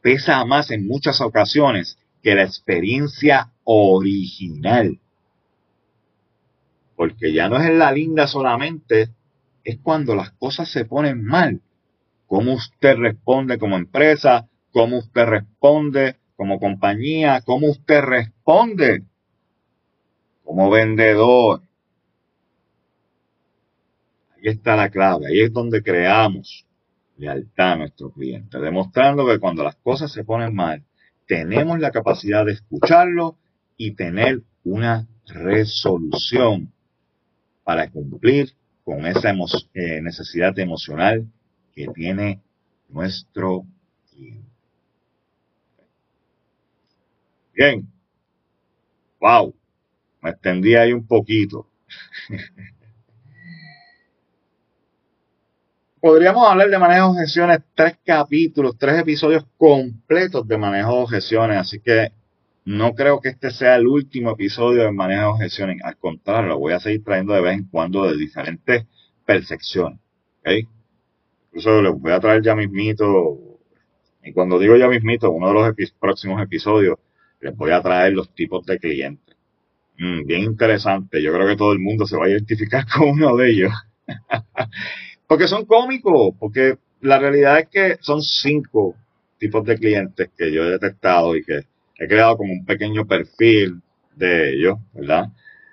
pesa más en muchas ocasiones que la experiencia original. Porque ya no es en la linda solamente, es cuando las cosas se ponen mal. Cómo usted responde como empresa, cómo usted responde como compañía, cómo usted responde como vendedor. Ahí está la clave, ahí es donde creamos lealtad a nuestro cliente, demostrando que cuando las cosas se ponen mal, tenemos la capacidad de escucharlo y tener una resolución para cumplir con esa eh, necesidad emocional que tiene nuestro cliente. Bien. Wow. Me extendí ahí un poquito. podríamos hablar de manejo de objeciones, tres capítulos, tres episodios completos de manejo de objeciones, así que no creo que este sea el último episodio de manejo de objeciones, al contrario, lo voy a seguir trayendo de vez en cuando de diferentes percepciones. Incluso les voy a traer ya mismito, y cuando digo ya mismito, uno de los próximos episodios, les voy a traer los tipos de clientes. Mm, bien interesante, yo creo que todo el mundo se va a identificar con uno de ellos. Porque son cómicos, porque la realidad es que son cinco tipos de clientes que yo he detectado y que he creado como un pequeño perfil de ellos, ¿verdad?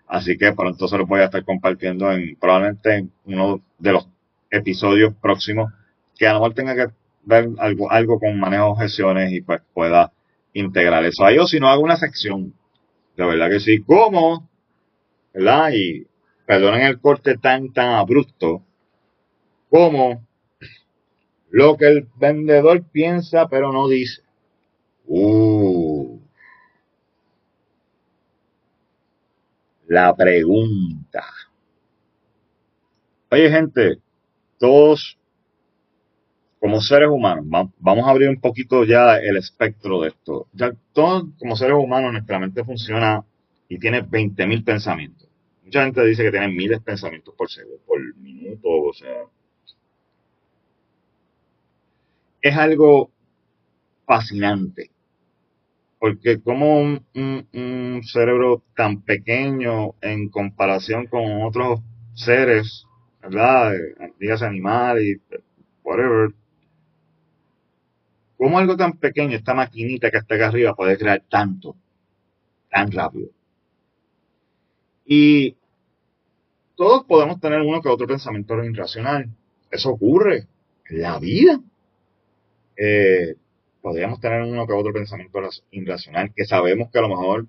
Así que pronto se los voy a estar compartiendo en probablemente en uno de los episodios próximos que a lo mejor tenga que ver algo, algo con manejo de objeciones y pues pueda integrar eso ahí o si no hago una sección. De verdad que sí, ¿cómo? ¿Verdad? Y perdonen el corte tan, tan abrupto, como lo que el vendedor piensa pero no dice. Uh. La pregunta. Oye gente, todos como seres humanos, vamos a abrir un poquito ya el espectro de esto. Ya todos como seres humanos nuestra mente funciona y tiene 20.000 pensamientos. Mucha gente dice que tiene miles de pensamientos por segundo, por minuto, o sea, es algo fascinante. Porque como un, cerebro tan pequeño en comparación con otros seres, ¿verdad? Dígase animal y whatever. Como algo tan pequeño, esta maquinita que está acá arriba puede crear tanto, tan rápido. Y todos podemos tener uno que otro pensamiento irracional. Eso ocurre en la vida eh, podríamos tener uno que otro pensamiento irracional que sabemos que a lo mejor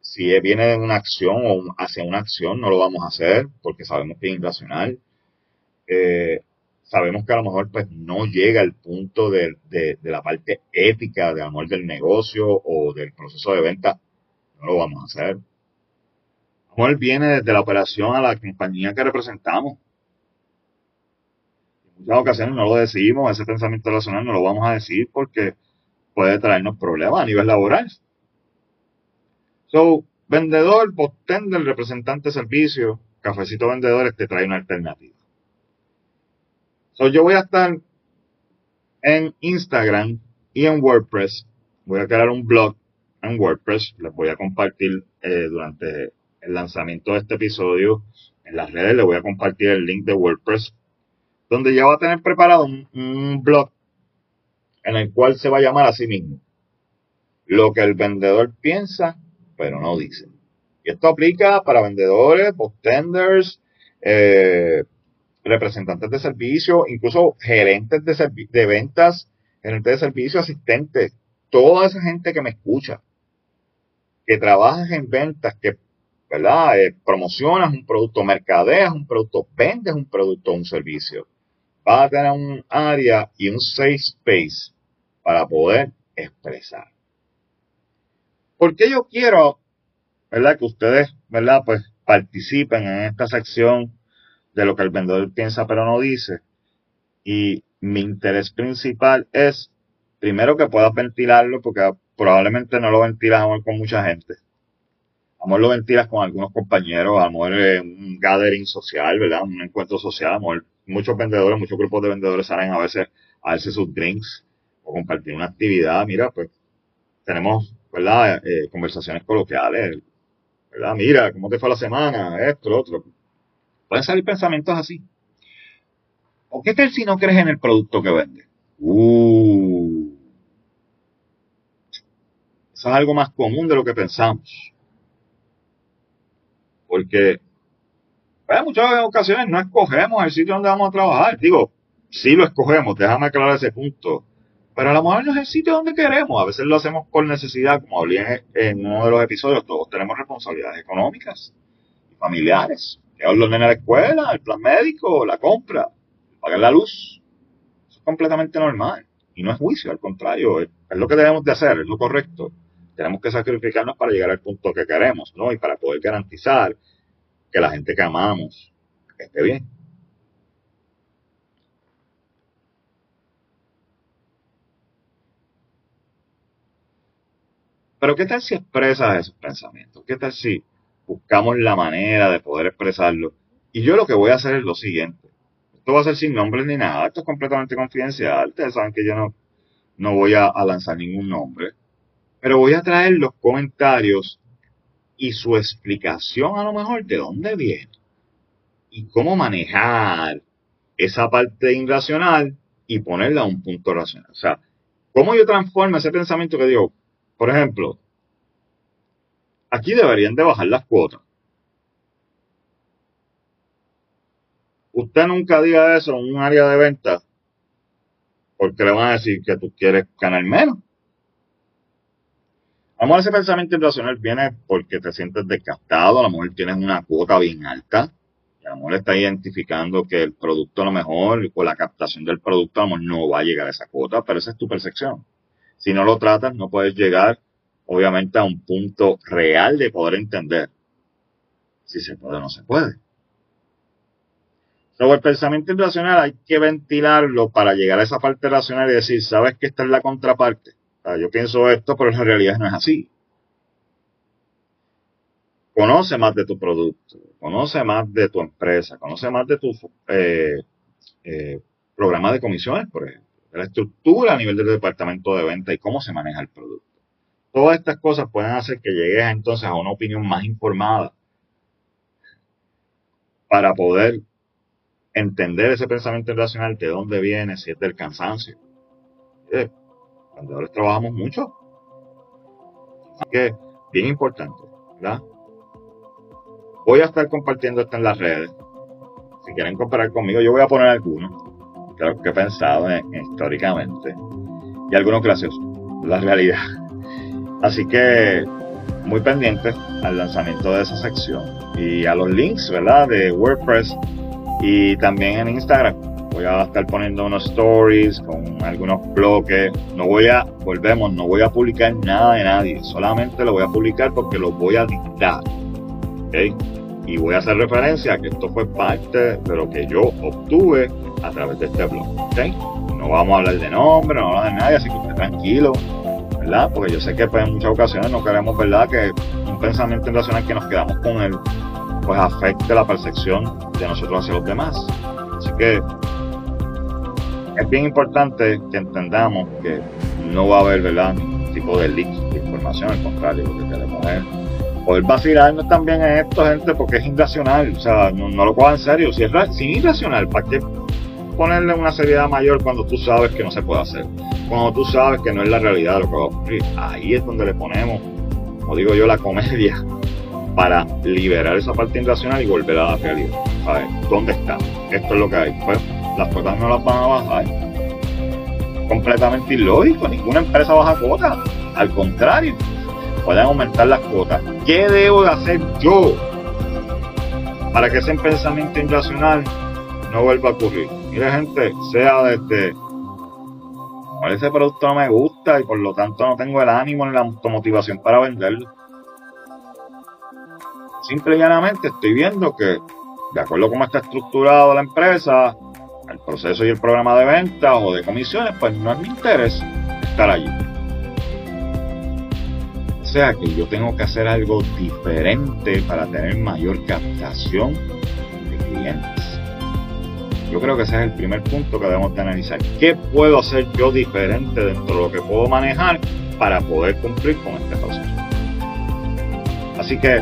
si viene de una acción o hacia una acción no lo vamos a hacer porque sabemos que es irracional. Eh, sabemos que a lo mejor pues no llega al punto de, la parte ética de amor del negocio o del proceso de venta, no lo vamos a hacer. Amor viene desde la operación a la compañía que representamos muchas ocasiones no lo decimos, ese pensamiento racional no lo vamos a decir porque puede traernos problemas a nivel laboral. So, vendedor, el representante de servicio, cafecito vendedores te trae una alternativa. So, yo voy a estar en Instagram y en WordPress. Voy a crear un blog en WordPress. Les voy a compartir eh, durante el lanzamiento de este episodio en las redes le voy a compartir el link de WordPress, donde ya va a tener preparado un, blog en el cual se va a llamar a sí mismo. Lo que el vendedor piensa, pero no dice. Y esto aplica para vendedores, booktenders, eh, representantes de servicio, incluso gerentes de, de ventas, gerentes de servicio, asistentes, toda esa gente que me escucha, que trabajas en ventas, que ¿verdad? Eh, promocionas un producto, mercadeas un producto, vendes un producto o un servicio. Vas a tener un área y un safe space para poder expresar. Porque yo quiero, ¿verdad? Que ustedes, ¿verdad? Pues participen en esta sección de lo que el vendedor piensa pero no dice. Y mi interés principal es, primero que puedas ventilarlo, porque probablemente no lo ventilamos con mucha gente. A lo ventilas con algunos compañeros, a lo mejor un gathering social, ¿verdad? Un encuentro social, a lo mejor muchos vendedores, muchos grupos de vendedores salen a veces a darse sus drinks o compartir una actividad. Mira, pues tenemos, ¿verdad? Eh, conversaciones coloquiales, ¿verdad? Mira, ¿cómo te fue la semana? Esto, lo otro. Pueden salir pensamientos así. ¿O qué tal si no crees en el producto que vende? Uh. Eso es algo más común de lo que pensamos. Porque pues, muchas ocasiones no escogemos el sitio donde vamos a trabajar. Digo, sí lo escogemos, déjame aclarar ese punto. Pero a lo mejor no es el sitio donde queremos. A veces lo hacemos por necesidad, como hablé en uno de los episodios. Todos tenemos responsabilidades económicas y familiares llevar los nenes a la escuela, el plan médico, la compra, pagar la luz. Eso es completamente normal. Y no es juicio, al contrario, es, lo que debemos de hacer, es lo correcto. Tenemos que sacrificarnos para llegar al punto que queremos, ¿no? Y para poder garantizar que la gente que amamos esté bien. Pero ¿qué tal si expresas esos pensamientos? ¿Qué tal si buscamos la manera de poder expresarlo. Y yo lo que voy a hacer es lo siguiente. Esto va a ser sin nombre ni nada, esto es completamente confidencial. Ustedes saben que yo no, no voy a, lanzar ningún nombre. Pero voy a traer los comentarios y su explicación a lo mejor de dónde viene. Y cómo manejar esa parte irracional y ponerla a un punto racional. O sea, cómo yo transformo ese pensamiento que digo, por ejemplo, Aquí deberían de bajar las cuotas. Usted nunca diga eso en un área de venta porque le van a decir que tú quieres ganar menos. A lo mejor ese pensamiento irracional viene porque te sientes desgastado, a lo mejor tienes una cuota bien alta, y a lo mejor está identificando que el producto a lo mejor, o la captación del producto a lo mejor no va a llegar a esa cuota, pero esa es tu percepción. Si no lo tratas, no puedes llegar obviamente a un punto real de poder entender si se puede o no se puede. Sobre el pensamiento irracional hay que ventilarlo para llegar a esa parte racional y decir, sabes que esta es la contraparte. yo pienso esto, pero en realidad no es así. Conoce más de tu producto, conoce más de tu empresa, conoce más de tu eh, eh, programa de comisiones, por ejemplo, de la estructura a nivel del departamento de venta y cómo se maneja el producto. Todas estas cosas pueden hacer que llegues entonces a una opinión más informada para poder entender ese pensamiento irracional, de dónde viene, si es del cansancio. Eh, vendedores trabajamos mucho. Así que, bien importante, ¿verdad? Voy a estar compartiendo esto en las redes. Si quieren comparar conmigo, yo voy a poner algunos, que he pensado históricamente, y algunos graciosos, la realidad. Así que muy pendiente al lanzamiento de esa sección y a los links, ¿verdad? De WordPress y también en Instagram. Voy a estar poniendo unos stories con algunos bloques. No voy a, volvemos, no voy a publicar nada de nadie. Solamente lo voy a publicar porque lo voy a dictar. ¿Ok? Y voy a hacer referencia a que esto fue parte de lo que yo obtuve a través de este blog. ¿Ok? No vamos a hablar de nombre, no vamos a hablar de nadie, así que usted tranquilo ¿verdad? Porque yo sé que pues, en muchas ocasiones no queremos, ¿verdad? Que un pensamiento irracional que nos quedamos con él, pues afecte la percepción de nosotros hacia los demás. Así que es bien importante que entendamos que no va a haber, ¿verdad? Ningún tipo de leak de información, al contrario, lo que queremos es poder vacilarnos también en esto, gente, porque es irracional. O sea, no, lo cojan en serio. Si es, si irracional, ¿para qué ponerle una seriedad mayor cuando tú sabes que no se puede hacer? Cuando tú sabes que no es la realidad lo que va a ocurrir. Ahí es donde le ponemos, como digo yo, la comedia para liberar esa parte irracional y volver a la realidad. Ver, ¿dónde está? Esto es lo que hay. Pues las cuotas no las van a bajar. Completamente ilógico. Ninguna empresa baja cuotas. Al contrario, pueden aumentar las cuotas. ¿Qué debo de hacer yo para que ese pensamiento irracional no vuelva a ocurrir? Mire gente, sea desde ese producto no me gusta y por lo tanto no tengo el ánimo ni la automotivación para venderlo. Simple y llanamente estoy viendo que, de acuerdo a cómo está estructurado la empresa, el proceso y el programa de ventas o de comisiones, pues no es mi interés estar allí sea que yo tengo que hacer algo diferente para tener mayor captación de clientes. Yo creo que ese es el primer punto que debemos de analizar. ¿Qué puedo hacer yo diferente dentro de lo que puedo manejar para poder cumplir con este proceso? Así que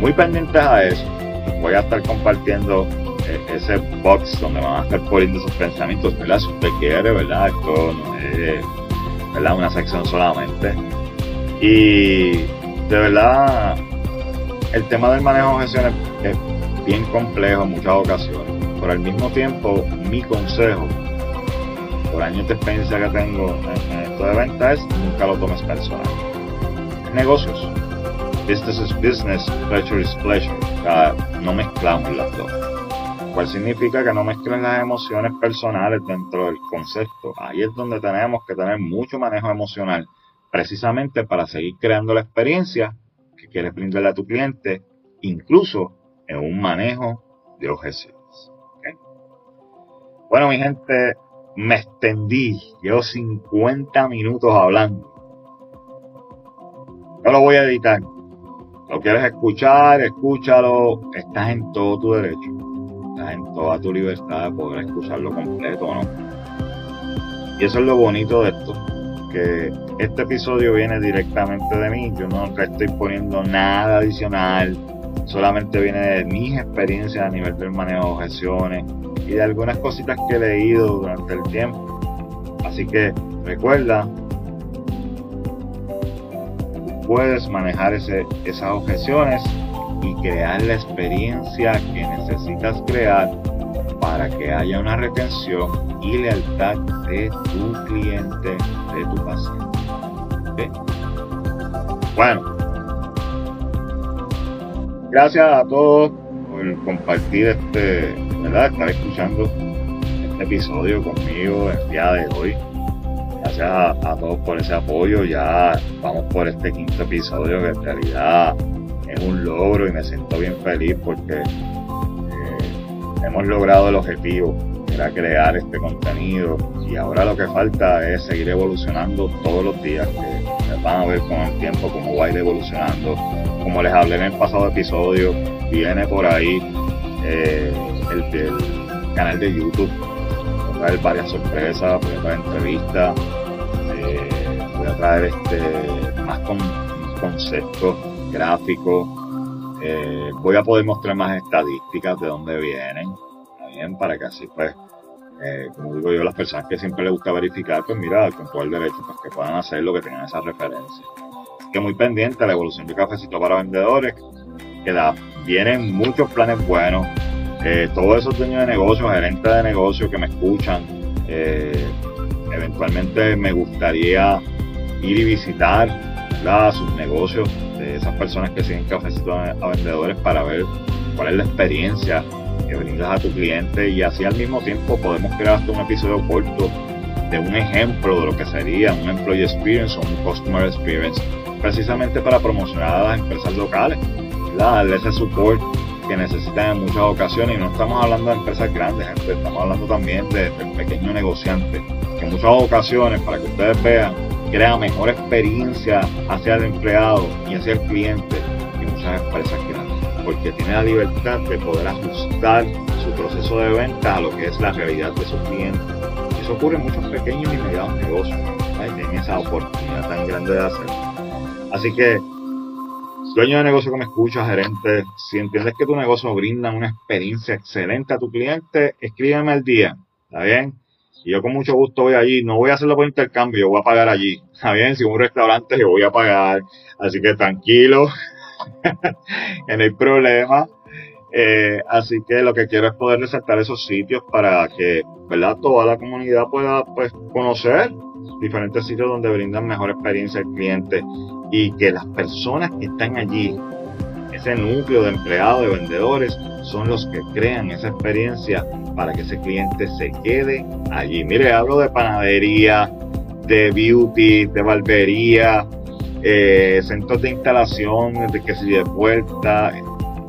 muy pendientes a eso. Voy a estar compartiendo eh, ese box donde van a estar poniendo sus pensamientos, ¿verdad? Si usted quiere, ¿verdad? Esto no es, ¿verdad? Una sección solamente y de verdad, el tema del manejo de objeciones es bien complejo en muchas ocasiones. Pero al mismo tiempo, mi consejo, por años de experiencia que tengo en, esto de venta, es nunca lo tomes personal. negocios. Business is business, pleasure is pleasure. no mezclamos las dos. Cual significa que no mezclen las emociones personales dentro del concepto. Ahí es donde tenemos que tener mucho manejo emocional precisamente para seguir creando la experiencia que quieres brindarle a tu cliente, incluso en un manejo de objeciones. Bueno, mi gente, me extendí, llevo 50 minutos hablando. Yo lo voy a editar. Lo quieres escuchar, escúchalo. Estás en todo tu derecho. Estás en toda tu libertad de poder escucharlo completo, ¿no? Y eso es lo bonito de esto que este episodio viene directamente de mí, yo no estoy poniendo nada adicional, solamente viene de mis experiencias a nivel del manejo de objeciones y de algunas cositas que he leído durante el tiempo. Así que recuerda, puedes manejar ese, esas objeciones y crear la experiencia que necesitas crear para que haya una retención y lealtad de tu cliente, de tu paciente. Bueno, gracias a todos por compartir este, ¿verdad? Estar escuchando este episodio conmigo el día de hoy. Gracias a, todos por ese apoyo. Ya vamos por este quinto episodio que en realidad es un logro y me siento bien feliz porque hemos logrado el objetivo, que era crear este contenido y ahora lo que falta es seguir evolucionando todos los días, que van a ver con el tiempo cómo va a ir evolucionando. Como les hablé en el pasado episodio, viene por ahí eh, el, canal de YouTube, voy a traer varias sorpresas, voy a traer entrevistas, eh, voy a traer este, más con, conceptos gráficos, eh, voy a poder mostrar más estadísticas de dónde vienen, también para que así pues, como digo yo, las personas que siempre les gusta verificar, pues mira, con todo el derecho, pues que puedan hacer lo que tengan esa referencia. Que muy pendiente a la evolución de cafecito para vendedores, que vienen muchos planes buenos, eh, todos esos dueños de negocios, gerentes de negocios que me escuchan, eventualmente me gustaría ir y visitar sus negocios de esas personas que siguen cafecito a, vendedores para ver cuál es la experiencia que brindas a tu cliente y así al mismo tiempo podemos crear un episodio corto de un ejemplo de lo que sería un employee experience o un customer experience precisamente para promocionar a las empresas locales, darle ese support que necesitan en muchas ocasiones y no estamos hablando de empresas grandes, estamos hablando también de, del pequeño negociante, que en muchas ocasiones, para que ustedes vean, crea mejor experiencia hacia el empleado y hacia el cliente que muchas empresas grandes, porque tiene la libertad de poder ajustar su proceso de venta a lo que es la realidad de su cliente. Eso ocurre en muchos pequeños y medianos negocios, tienen esa oportunidad tan grande de hacerlo. Así que dueño de negocio que me escucha, gerente, si entiendes que tu negocio brinda una experiencia excelente a tu cliente, escríbeme al día, ¿está bien? Y yo con mucho gusto voy allí, no voy a hacerlo por intercambio, yo voy a pagar allí, ¿está bien? Si un restaurante yo voy a pagar, así que tranquilo, no hay problema. Eh, así que lo que quiero es poder resaltar esos sitios para que, ¿verdad? Toda la comunidad pueda, pues, conocer diferentes sitios donde brindan mejor experiencia al cliente y que las personas que están allí, ese núcleo de empleados, de vendedores, son los que crean esa experiencia para que ese cliente se quede allí. Mire, hablo de panadería, de beauty, de barbería, eh, centros de instalación, de que si de puerta,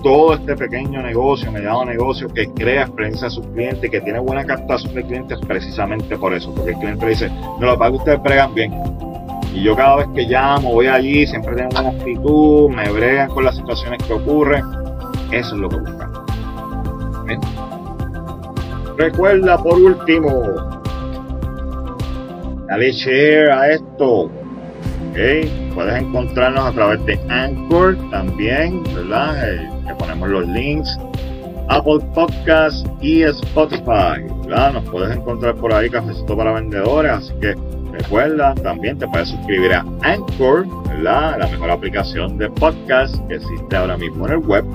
todo este pequeño negocio, mediano negocio que crea experiencia a sus clientes, que tiene buena captación de clientes precisamente por eso, porque el cliente dice, no lo paga ustedes bregan bien. Y yo cada vez que llamo, voy allí, siempre tengo buena actitud, me bregan con las situaciones que ocurren. Eso es lo que buscamos. Recuerda por último, dale share a esto. Puedes encontrarnos a través de Anchor también, ¿verdad? Eh, ponemos los links. Apple Podcast y Spotify. ¿verdad? Nos puedes encontrar por ahí Cafecito para Vendedores. Así que recuerda, también te puedes suscribir a Anchor, ¿verdad? la mejor aplicación de podcast que existe ahora mismo en el web.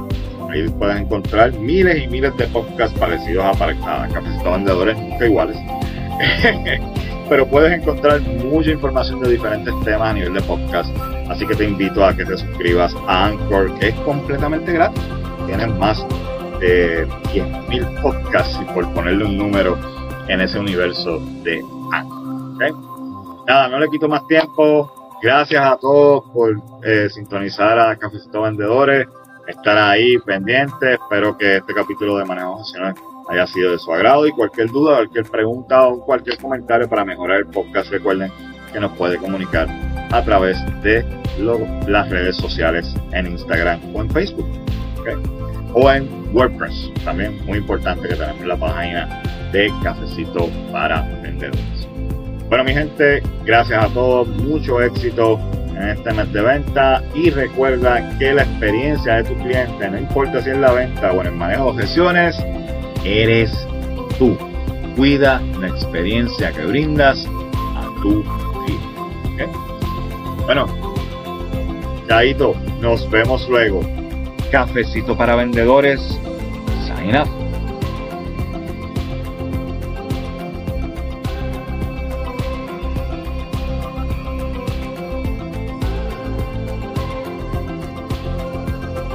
Ahí puedes encontrar miles y miles de podcasts parecidos a, a Cafecito Vendedores, nunca iguales. Pero puedes encontrar mucha información de diferentes temas a nivel de podcast. Así que te invito a que te suscribas a Anchor, que es completamente gratis tienen más de 10.000 podcasts, por ponerle un número en ese universo de años. Nada, no le quito más tiempo. Gracias a todos por eh, sintonizar a Cafecito Vendedores, estar ahí pendientes. Espero que este capítulo de manejo emocional haya sido de su agrado y cualquier duda, cualquier pregunta o cualquier comentario para mejorar el podcast, recuerden que nos puede comunicar a través de las redes sociales en Instagram o en Facebook. O en WordPress, también muy importante que tenemos la página de Cafecito para Vendedores. Bueno, mi gente, gracias a todos, mucho éxito en este mes de venta y recuerda que la experiencia de tu cliente, no importa si es la venta o en el manejo de sesiones, eres tú. Cuida la experiencia que brindas a tu cliente. Bueno, Chaito, nos vemos luego. Cafecito para vendedores. Sign up.